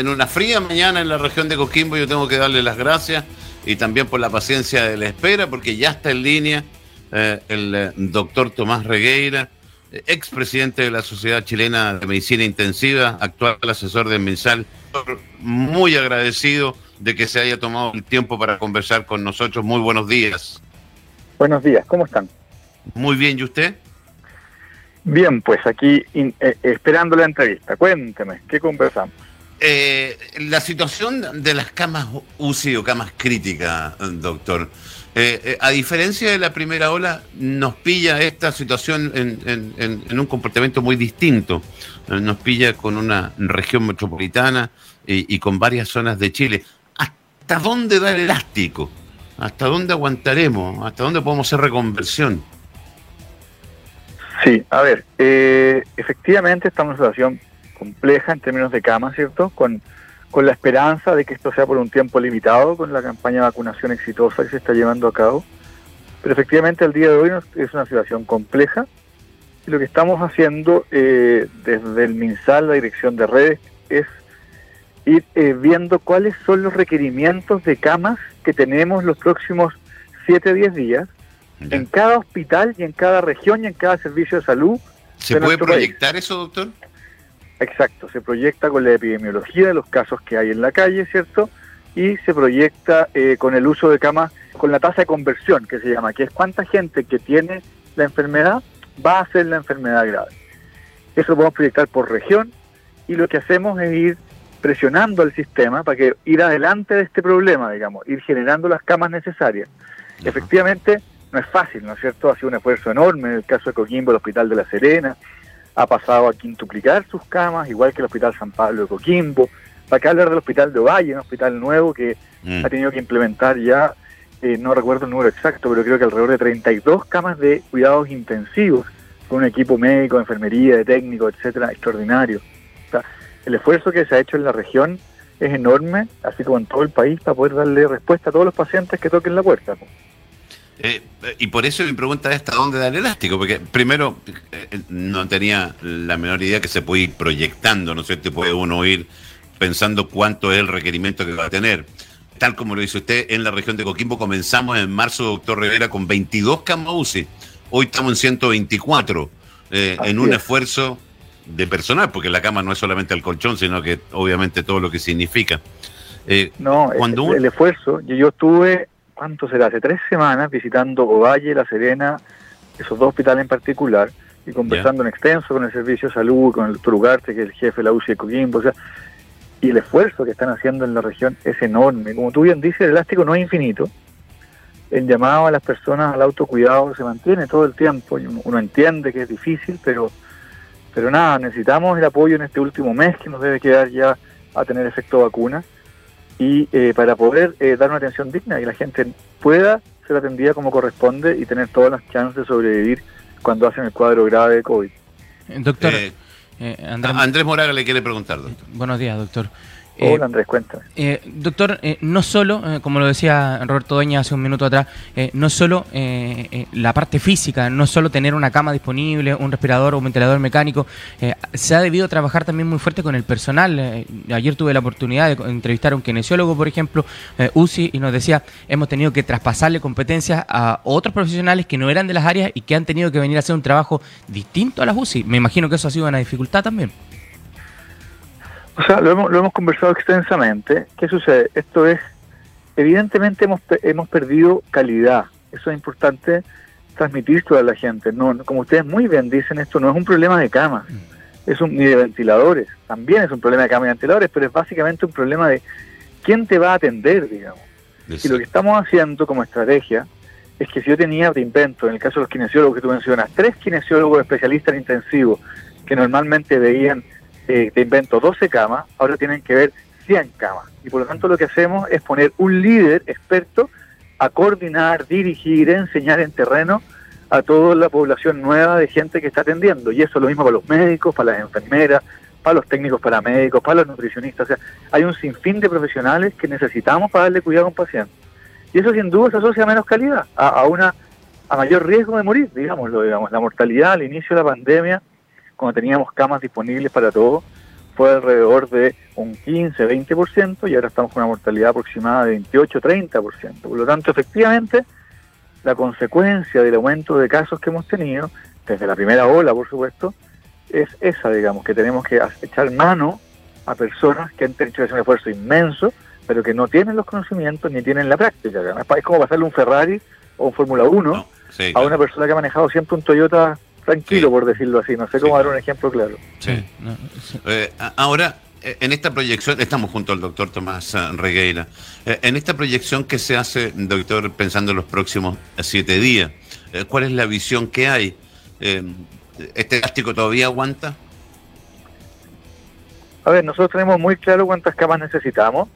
en una fría mañana en la región de Coquimbo. Yo tengo que darle las gracias y también por la paciencia de la espera, porque ya está en línea eh, el eh, doctor Tomás Regueira, eh, expresidente de la Sociedad Chilena de Medicina Intensiva, actual asesor de Mensal. Muy agradecido de que se haya tomado el tiempo para conversar con nosotros. Muy buenos días. Buenos días, ¿cómo están? Muy bien, ¿y usted? Bien, pues aquí esperando la entrevista. Cuénteme, ¿qué conversamos? Eh, la situación de las camas UCI o camas críticas, doctor, eh, eh, a diferencia de la primera ola, nos pilla esta situación en, un comportamiento muy distinto. Nos pilla con una región metropolitana y, con varias zonas de Chile. ¿Hasta dónde da el elástico? ¿Hasta dónde aguantaremos? ¿Hasta dónde podemos hacer reconversión? Sí, a ver, efectivamente estamos en una situación compleja en términos de cama, ¿cierto? Con, con la esperanza de que esto sea por un tiempo limitado, con la campaña de vacunación exitosa que se está llevando a cabo. Pero efectivamente al día de hoy es una situación compleja y lo que estamos haciendo eh, desde el MinSal, la dirección de redes, es ir eh, viendo cuáles son los requerimientos de camas que tenemos los próximos 7 a 10 días en cada hospital y en cada región y en cada servicio de salud. ¿Se puede proyectar eso, doctor? Exacto, se proyecta con la epidemiología de los casos que hay en la calle, ¿cierto? Y se proyecta eh, con el uso de camas, con la tasa de conversión, que se llama, que es cuánta gente que tiene la enfermedad va a hacer la enfermedad grave. Eso lo podemos proyectar por región y lo que hacemos es ir presionando al sistema para que ir adelante de este problema, digamos, ir generando las camas necesarias. Efectivamente, no es fácil, ¿no es cierto? Ha sido un esfuerzo enorme en el caso de Coquimbo, el Hospital de la Serena, ha pasado a quintuplicar sus camas, igual que el Hospital San Pablo de Coquimbo. Para qué hablar del Hospital de Ovalle, un hospital nuevo que mm. ha tenido que implementar ya, eh, no recuerdo el número exacto, pero creo que alrededor de 32 camas de cuidados intensivos, con un equipo médico, de enfermería, de técnico, etcétera, extraordinario. O sea, el esfuerzo que se ha hecho en la región es enorme, así como en todo el país, para poder darle respuesta a todos los pacientes que toquen la puerta. Eh, y por eso mi pregunta es hasta dónde da el elástico, porque primero eh, no tenía la menor idea que se puede ir proyectando, ¿no sé, te puede uno ir pensando cuánto es el requerimiento que va a tener. Tal como lo dice usted, en la región de Coquimbo comenzamos en marzo, doctor Rivera, con 22 camas UCI. Hoy estamos en 124, eh, en un esfuerzo de personal, porque la cama no es solamente el colchón, sino que obviamente todo lo que significa. no, cuando el, el esfuerzo, yo estuve ¿cuánto será? Hace tres semanas visitando Ovalle, La Serena, esos dos hospitales en particular, y conversando en extenso con el Servicio de Salud, con el doctor que es el jefe de la UCI de Coquimbo, o sea, y el esfuerzo que están haciendo en la región es enorme. Como tú bien dices, el elástico no es infinito. El llamado a las personas al autocuidado se mantiene todo el tiempo. Uno entiende que es difícil, pero, pero nada, necesitamos el apoyo en este último mes que nos debe quedar ya a tener efecto vacuna y eh, para poder eh, dar una atención digna y la gente pueda ser atendida como corresponde y tener todas las chances de sobrevivir cuando hacen el cuadro grave de COVID. Doctor, eh, Andrés, Andrés Moraga le quiere preguntar, doctor. Buenos días, doctor. Hola eh, Andrés, cuéntame. Eh, doctor, eh, no solo, como lo decía Roberto Doña hace un minuto atrás, no solo la parte física, no solo tener una cama disponible, un respirador o un ventilador mecánico, se ha debido trabajar también muy fuerte con el personal. ayer tuve la oportunidad de entrevistar a un kinesiólogo, por ejemplo, UCI, y nos decía, hemos tenido que traspasarle competencias a otros profesionales que no eran de las áreas y que han tenido que venir a hacer un trabajo distinto a las UCI. Me imagino que eso ha sido una dificultad también. O sea, lo hemos, lo hemos conversado extensamente. ¿Qué sucede? Esto es, evidentemente hemos, hemos perdido calidad. Eso es importante transmitirlo a la gente. No, como ustedes muy bien dicen, esto no es un problema de cama, mm. es un, ni de ventiladores. También es un problema de cama y ventiladores, pero es básicamente un problema de quién te va a atender, digamos. Y lo que estamos haciendo como estrategia es que si yo tenía, te invento, en el caso de los kinesiólogos que tú mencionas, tres kinesiólogos especialistas en intensivo que normalmente veían eh, te invento 12 camas, ahora tienen que ver 100 camas. Y por lo tanto lo que hacemos es poner un líder experto a coordinar, dirigir, enseñar en terreno a toda la población nueva de gente que está atendiendo. Y eso es lo mismo para los médicos, para las enfermeras, para los técnicos paramédicos, para los nutricionistas. O sea, hay un sinfín de profesionales que necesitamos para darle cuidado a un paciente. Y eso sin duda se asocia a menos calidad, a, a una a mayor riesgo de morir, digámoslo, digamos. La mortalidad al inicio de la pandemia cuando teníamos camas disponibles para todos, fue alrededor de un 15-20% y ahora estamos con una mortalidad aproximada de 28-30%. Por lo tanto, efectivamente, la consecuencia del aumento de casos que hemos tenido, desde la primera ola, por supuesto, es esa, digamos, que tenemos que echar mano a personas que han hecho que hacer un esfuerzo inmenso, pero que no tienen los conocimientos ni tienen la práctica. Es como pasarle un Ferrari o un Fórmula 1 a una persona que ha manejado siempre un Toyota tranquilo, por decirlo así. No sé cómo dar un ejemplo claro. Eh, ahora, eh, en esta proyección, estamos junto al doctor Tomás eh, Regueira, en esta proyección que se hace, doctor, pensando en los próximos siete días, ¿cuál es la visión que hay? ¿Este elástico todavía aguanta? A ver, nosotros tenemos muy claro cuántas camas necesitamos.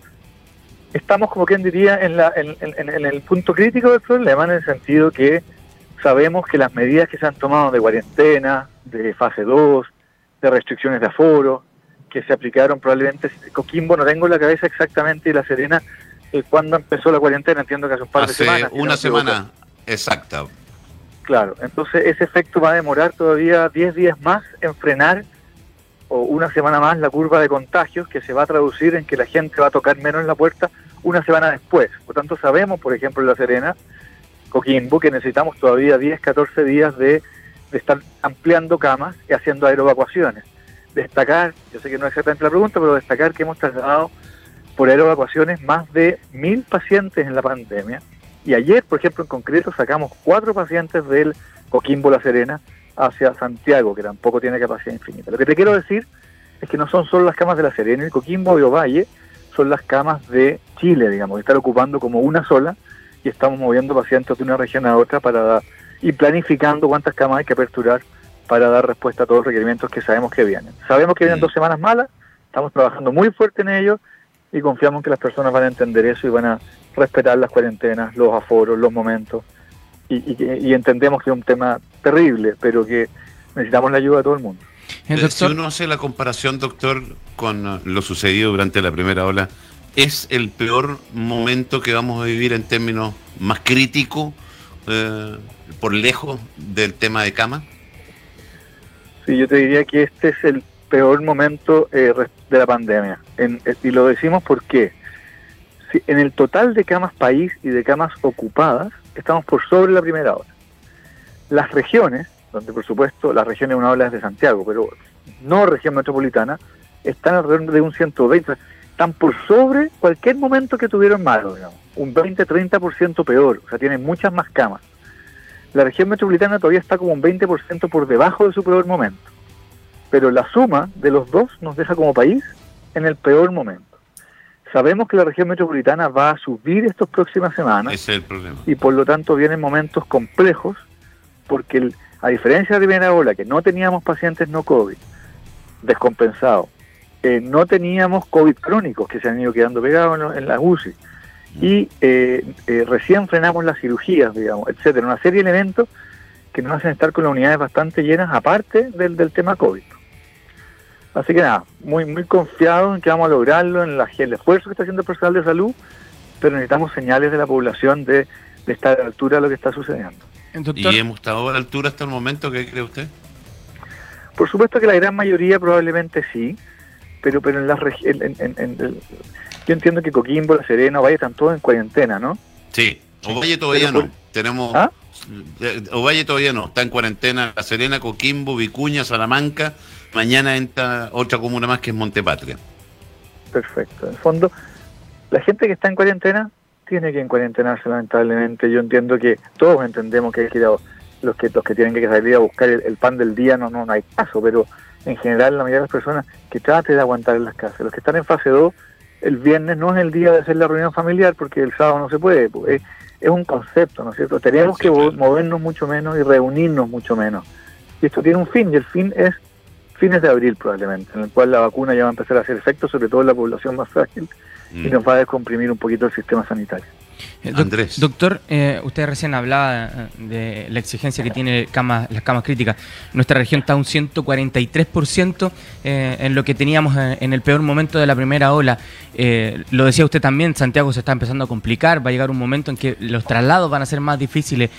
Estamos, como quien diría, en, la, en el punto crítico del problema, en el sentido que sabemos que las medidas que se han tomado de cuarentena, de fase 2, de restricciones de aforo, que se aplicaron probablemente, Coquimbo no tengo la cabeza exactamente y La Serena, eh, cuando empezó la cuarentena, entiendo que hace un par de semanas. Una semana exacta. Claro, entonces ese efecto va a demorar todavía 10 días más en frenar o una semana más la curva de contagios que se va a traducir en que la gente va a tocar menos en la puerta una semana después. Por tanto, sabemos, por ejemplo, en La Serena, Coquimbo, que necesitamos todavía 10, 14 días de, estar ampliando camas y haciendo aerovacuaciones. Destacar, yo sé que no es exactamente la pregunta, pero destacar que hemos trasladado por aerovacuaciones más de mil pacientes en la pandemia. Y ayer, por ejemplo, en concreto, sacamos cuatro pacientes del Coquimbo La Serena hacia Santiago, que tampoco tiene capacidad infinita. Lo que te quiero decir es que no son solo las camas de La Serena, el Coquimbo y Ovalle son las camas de Chile, digamos, que están ocupando como una sola y estamos moviendo pacientes de una región a otra para y planificando cuántas camas hay que aperturar para dar respuesta a todos los requerimientos que sabemos que vienen. Sabemos que vienen dos semanas malas, estamos trabajando muy fuerte en ello y confiamos que las personas van a entender eso y van a respetar las cuarentenas, los aforos, los momentos y, entendemos que es un tema terrible, pero que necesitamos la ayuda de todo el mundo. Eh, si uno hace la comparación, doctor, con lo sucedido durante la primera ola, es el peor momento que vamos a vivir en términos más críticos, eh, por lejos del tema de cama? Sí, yo te diría que este es el peor momento eh, de la pandemia. Eh, y lo decimos porque si en el total de camas país y de camas ocupadas, estamos por sobre la primera hora. Las regiones, donde por supuesto las regiones una ola es de Santiago, pero no región metropolitana, están alrededor de un 120 están por sobre cualquier momento que tuvieron malo, digamos, un 20-30% peor, o sea, tienen muchas más camas. La región metropolitana todavía está como un 20% por debajo de su peor momento, pero la suma de los dos nos deja como país en el peor momento. Sabemos que la región metropolitana va a subir estas próximas semanas. Ese es el problema. Y por lo tanto vienen momentos complejos, porque a diferencia de la primera ola, que no teníamos pacientes no COVID, descompensados, eh, no teníamos COVID crónicos que se han ido quedando pegados en, las UCI. Mm. Y eh, eh, recién frenamos las cirugías, digamos, etcétera. Una serie de elementos que nos hacen estar con las unidades bastante llenas, aparte del, del tema COVID. Así que nada, muy muy confiado en que vamos a lograrlo, en el esfuerzo que está haciendo el personal de salud, pero necesitamos señales de la población de, estar a la altura de lo que está sucediendo. ¿Y hemos estado a la altura hasta el momento? ¿Qué cree usted? Por supuesto que la gran mayoría probablemente sí pero pero en la en, yo entiendo que Coquimbo, La Serena, Ovalle están todos en cuarentena, ¿no? Sí, Ovalle todavía no. Tenemos ¿Ah? eh, Ovalle todavía no, está en cuarentena La Serena, Coquimbo, Vicuña, Salamanca. Mañana entra otra comuna más que es Montepatria. Perfecto. En el fondo, la gente que está en cuarentena tiene que en cuarentenarse lamentablemente. Yo entiendo que todos entendemos que hay que ir a, los que los que tienen que salir a buscar el, pan del día no, no no hay caso, pero en general la mayoría de las personas que trate de aguantar en las casas. Los que están en fase 2, el viernes no es el día de hacer la reunión familiar porque el sábado no se puede. Pues, es, un concepto, ¿no es cierto? Tenemos que movernos mucho menos y reunirnos mucho menos. Y esto tiene un fin, y el fin es fines de abril probablemente, en el cual la vacuna ya va a empezar a hacer efecto, sobre todo en la población más frágil, y nos va a descomprimir un poquito el sistema sanitario. Eh, Andrés. Doctor, eh, usted recién hablaba eh, de la exigencia que tiene las camas críticas. Nuestra región está un 143% en lo que teníamos en el peor momento de la primera ola. lo decía usted también, Santiago se está empezando a complicar, va a llegar un momento en que los traslados van a ser más difíciles.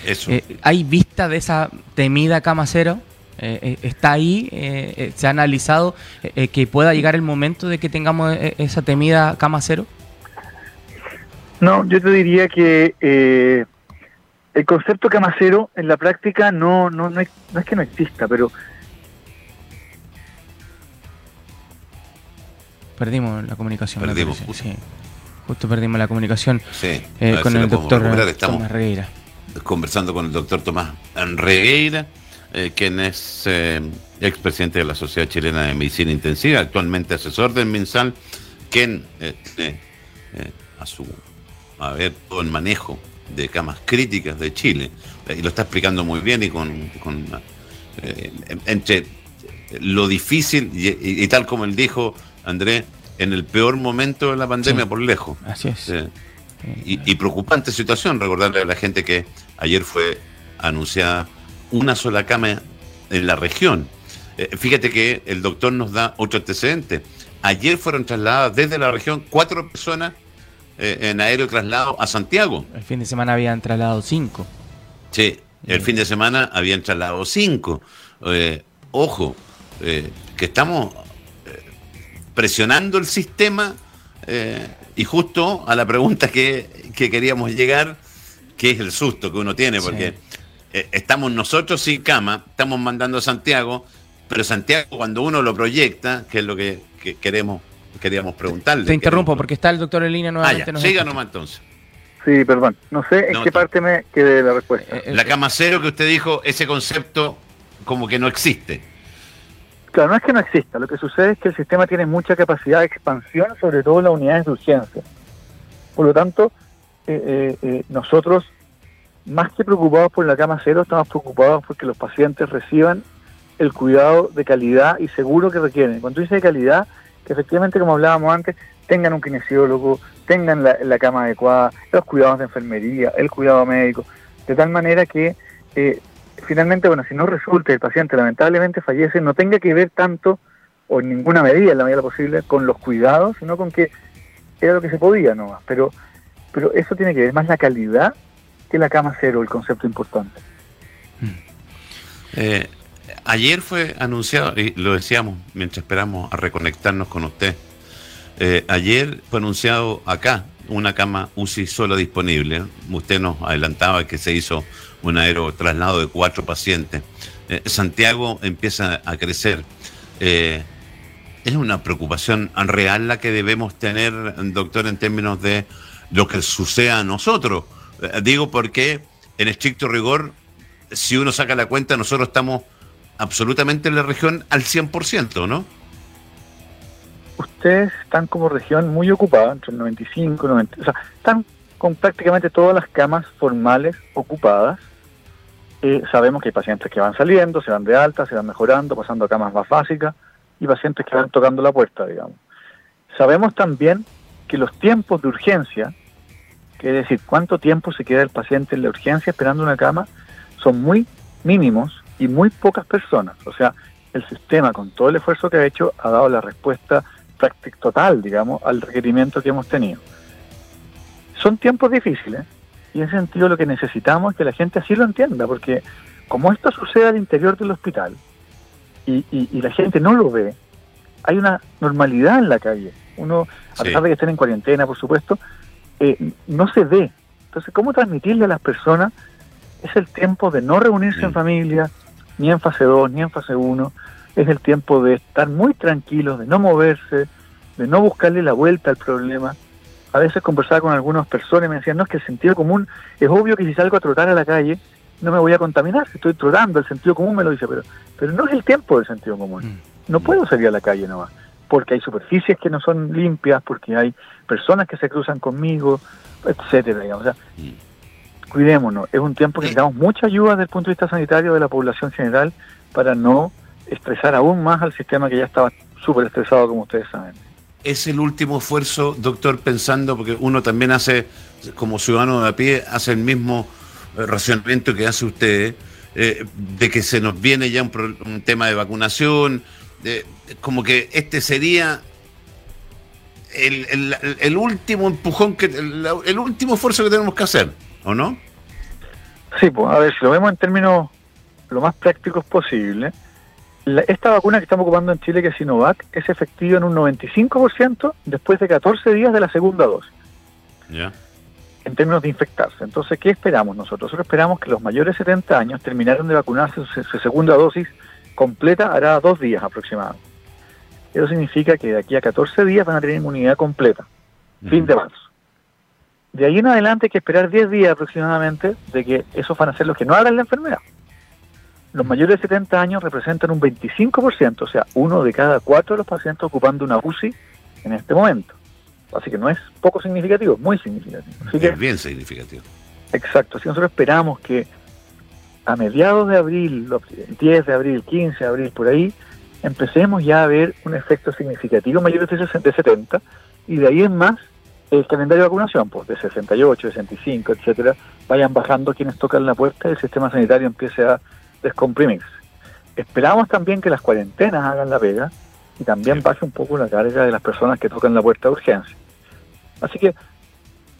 ¿Hay vista de esa temida cama cero? ¿Está ahí? ¿Se ha analizado que pueda llegar el momento de que tengamos esa temida cama cero? No, yo te diría que el concepto cama cero en la práctica no, no, no, es, no es que no exista, pero Perdimos la comunicación. Perdimos. sí. Justo perdimos la comunicación sí, eh, con el doctor Tomás Regueira. Conversando con el doctor Tomás Regueira, eh, quien es eh, expresidente de la Sociedad Chilena de Medicina Intensiva, actualmente asesor del MinSal, quien eh, a su a ver todo el manejo de camas críticas de Chile, y lo está explicando muy bien y con, con entre lo difícil y, y tal como él dijo, Andrés, en el peor momento de la pandemia por lejos. Así es. Y, preocupante situación, recordarle a la gente que ayer fue anunciada una sola cama en la región. Eh, fíjate que el doctor nos da otro antecedente. Ayer fueron trasladadas desde la región cuatro personas eh, en aéreo traslado a Santiago. El fin de semana habían trasladado cinco. Sí, el fin de semana habían trasladado cinco. Eh, ojo, que estamos presionando el sistema y justo a la pregunta que, queríamos llegar, que es el susto que uno tiene, porque eh, estamos nosotros sin cama, estamos mandando a Santiago, pero Santiago cuando uno lo proyecta, que es lo que, queremos queríamos preguntarle. Te interrumpo porque está el doctor en línea nuevamente. Ah, siga nomás entonces. Sí, perdón. No sé en qué parte me quedé la respuesta. Eh, la cama cero que usted dijo, ese concepto como que no existe. Claro, no es que no exista, lo que sucede es que el sistema tiene mucha capacidad de expansión, sobre todo en las unidades de urgencia. Por lo tanto, eh, eh, eh, nosotros, más que preocupados por la cama cero, estamos preocupados porque los pacientes reciban el cuidado de calidad y seguro que requieren. Cuando dice de calidad, que efectivamente, como hablábamos antes, tengan un kinesiólogo, tengan la, la cama adecuada, los cuidados de enfermería, el cuidado médico, de tal manera que finalmente, bueno, si no resulta el paciente lamentablemente fallece, no tenga que ver tanto, o en ninguna medida, en la medida posible, con los cuidados, sino con que era lo que se podía nomás. Pero, pero eso tiene que ver más la calidad que la cama cero, el concepto importante. Eh, ayer fue anunciado, y lo decíamos mientras esperamos a reconectarnos con usted, eh, ayer fue anunciado acá una cama UCI solo disponible. Usted nos adelantaba que se hizo un aerotraslado de cuatro pacientes. Eh, Santiago empieza a crecer. ¿Es una preocupación real la que debemos tener, doctor, en términos de lo que suceda a nosotros? Eh, digo porque, en estricto rigor, si uno saca la cuenta, nosotros estamos absolutamente en la región al 100%, ¿no? Ustedes están como región muy ocupada, entre el 95 y 90, o sea, están con prácticamente todas las camas formales ocupadas sabemos que hay pacientes que van saliendo, se van de alta, se van mejorando, pasando a camas más básicas y pacientes que van tocando la puerta, digamos. Sabemos también que los tiempos de urgencia, que es decir, cuánto tiempo se queda el paciente en la urgencia esperando una cama, son muy mínimos y muy pocas personas. O sea, el sistema, con todo el esfuerzo que ha hecho, ha dado la respuesta práctica total, digamos, al requerimiento que hemos tenido. Son tiempos difíciles, y en ese sentido lo que necesitamos es que la gente así lo entienda, porque como esto sucede al interior del hospital y, y, la gente no lo ve, hay una normalidad en la calle. Uno, a pesar de que estén en cuarentena, por supuesto, eh, no se ve. Entonces, ¿cómo transmitirle a las personas? Es el tiempo de no reunirse en mm. familia, ni en fase 2, ni en fase 1. Es el tiempo de estar muy tranquilos, de no moverse, de no buscarle la vuelta al problema a veces conversaba con algunas personas y me decían, no, es que el sentido común, es obvio que si salgo a trotar a la calle, no me voy a contaminar, si estoy trotando, el sentido común me lo dice, pero, pero no es el tiempo del sentido común. Mm. No puedo salir a la calle nomás, porque hay superficies que no son limpias, porque hay personas que se cruzan conmigo, etcétera, digamos. O sea, mm. cuidémonos, es un tiempo que necesitamos mucha ayuda desde el punto de vista sanitario de la población general para no estresar aún más al sistema que ya estaba súper estresado, como ustedes saben es el último esfuerzo, doctor, pensando, porque uno también hace, como ciudadano de a pie, hace el mismo eh, racionamiento que hace usted, eh, de que se nos viene ya un, tema de vacunación, como que este sería el, último empujón, que el, último esfuerzo que tenemos que hacer, ¿o no? Sí, pues a ver, si lo vemos en términos lo más prácticos posible, esta vacuna que estamos ocupando en Chile, que es Sinovac, es efectiva en un 95% después de 14 días de la segunda dosis. Ya. En términos de infectarse. Entonces, ¿qué esperamos nosotros? Nosotros esperamos que los mayores de 70 años terminaron de vacunarse su, segunda dosis completa, hará dos días aproximadamente. Eso significa que de aquí a 14 días van a tener inmunidad completa. Fin de marzo. De ahí en adelante hay que esperar 10 días aproximadamente de que esos van a ser los que no hagan la enfermedad los mayores de 70 años representan un 25%, o sea, uno de cada cuatro de los pacientes ocupando una UCI en este momento. Así que no es poco significativo, es muy significativo. es bien significativo. Exacto, así nosotros esperamos que a mediados de abril, 10 de abril, 15 de abril, por ahí, empecemos ya a ver un efecto significativo mayores de 70 y de ahí en más el calendario de vacunación, pues de 68, 65, etcétera, vayan bajando quienes tocan la puerta y el sistema sanitario empiece a descomprimirse. Esperamos también que las cuarentenas hagan la pega y también baje un poco la carga de las personas que tocan la puerta de urgencia. Así que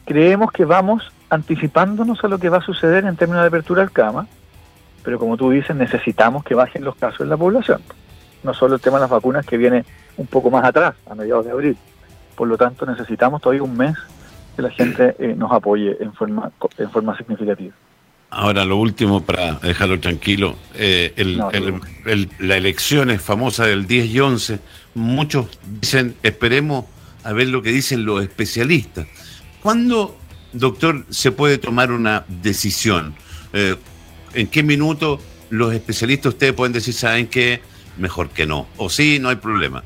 creemos que vamos anticipándonos a lo que va a suceder en términos de apertura al cama, pero como tú dices, necesitamos que bajen los casos en la población. No solo el tema de las vacunas que viene un poco más atrás, a mediados de abril. Por lo tanto, necesitamos todavía un mes que la gente eh, nos apoye en forma, en forma significativa. Ahora, lo último para dejarlo tranquilo, eh, la elección es famosa del 10 y 11. Muchos dicen, esperemos a ver lo que dicen los especialistas. ¿Cuándo, doctor, se puede tomar una decisión? Eh, ¿En qué minuto los especialistas ustedes pueden decir, saben que mejor que no? O sí, no hay problema.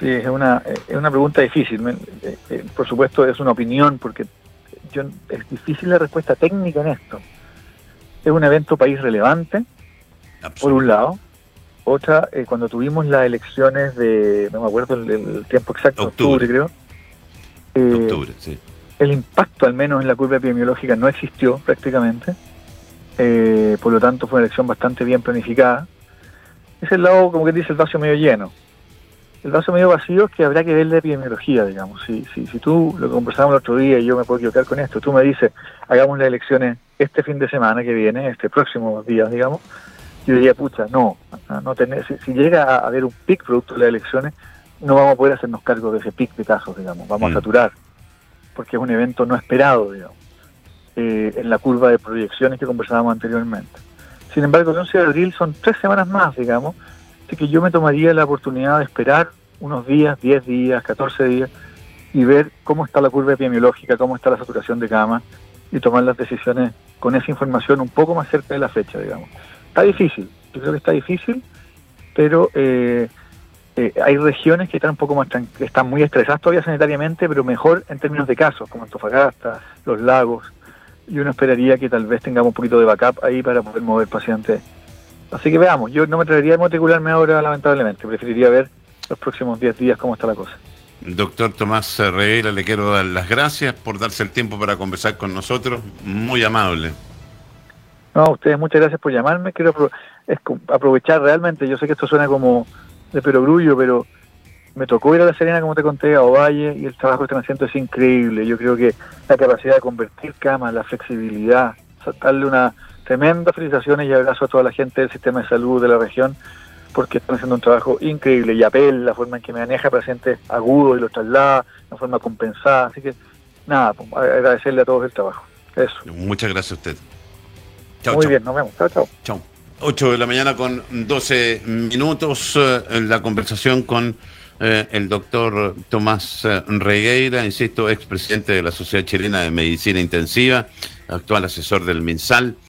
Sí, es una, es una pregunta difícil. Eh, por supuesto, es una opinión porque es difícil la respuesta técnica en esto. Es un evento país relevante, por un lado. Otra, eh, cuando tuvimos las elecciones de, no me acuerdo el, tiempo exacto, octubre, creo. Eh, octubre, sí. El impacto, al menos en la curva epidemiológica, no existió prácticamente. Eh, por lo tanto, fue una elección bastante bien planificada. Es el lado, como que dice, el vaso medio lleno el vaso medio vacío es que habrá que ver la epidemiología, digamos. Si, si, si tú, lo conversamos el otro día y yo me puedo equivocar con esto, tú me dices, hagamos las elecciones este fin de semana que viene, este próximo día, digamos, yo diría, pucha, no, no tener, si, llega a haber un pic producto de las elecciones, no vamos a poder hacernos cargo de ese pic de casos, digamos, vamos a mm. saturar, porque es un evento no esperado, digamos, eh, en la curva de proyecciones que conversábamos anteriormente. Sin embargo, el 11 de abril son tres semanas más, digamos, que yo me tomaría la oportunidad de esperar unos días, 10 días, 14 días, y ver cómo está la curva epidemiológica, cómo está la saturación de cama, y tomar las decisiones con esa información un poco más cerca de la fecha, digamos. Está difícil, yo creo que está difícil, pero eh, eh, hay regiones que están un poco más están muy estresadas todavía sanitariamente, pero mejor en términos de casos, como Antofagasta, los lagos, y uno esperaría que tal vez tengamos un poquito de backup ahí para poder mover pacientes Así que veamos, yo no me atrevería a matricularme ahora, lamentablemente. Preferiría ver los próximos 10 días cómo está la cosa. Doctor Tomás Reguera, le quiero dar las gracias por darse el tiempo para conversar con nosotros. Muy amable. No, a ustedes muchas gracias por llamarme. Quiero aprovechar realmente, yo sé que esto suena como de perogrullo, pero me tocó ir a La Serena, como te conté, a Ovalle, y el trabajo que están haciendo es increíble. Yo creo que la capacidad de convertir camas, la flexibilidad, darle una tremendas felicitaciones y abrazo a toda la gente del sistema de salud de la región porque están haciendo un trabajo increíble y apel la forma en que maneja pacientes agudos y los traslada de forma compensada. Así que nada, pues, agradecerle a todos el trabajo. Eso. Muchas gracias a usted. Chao, Muy bien, nos vemos. Chao, chao. Chao. 8 de la mañana con 12 minutos eh, la conversación con eh, el doctor Tomás eh, Regueira, insisto, expresidente de la Sociedad Chilena de Medicina Intensiva, actual asesor del MinSal.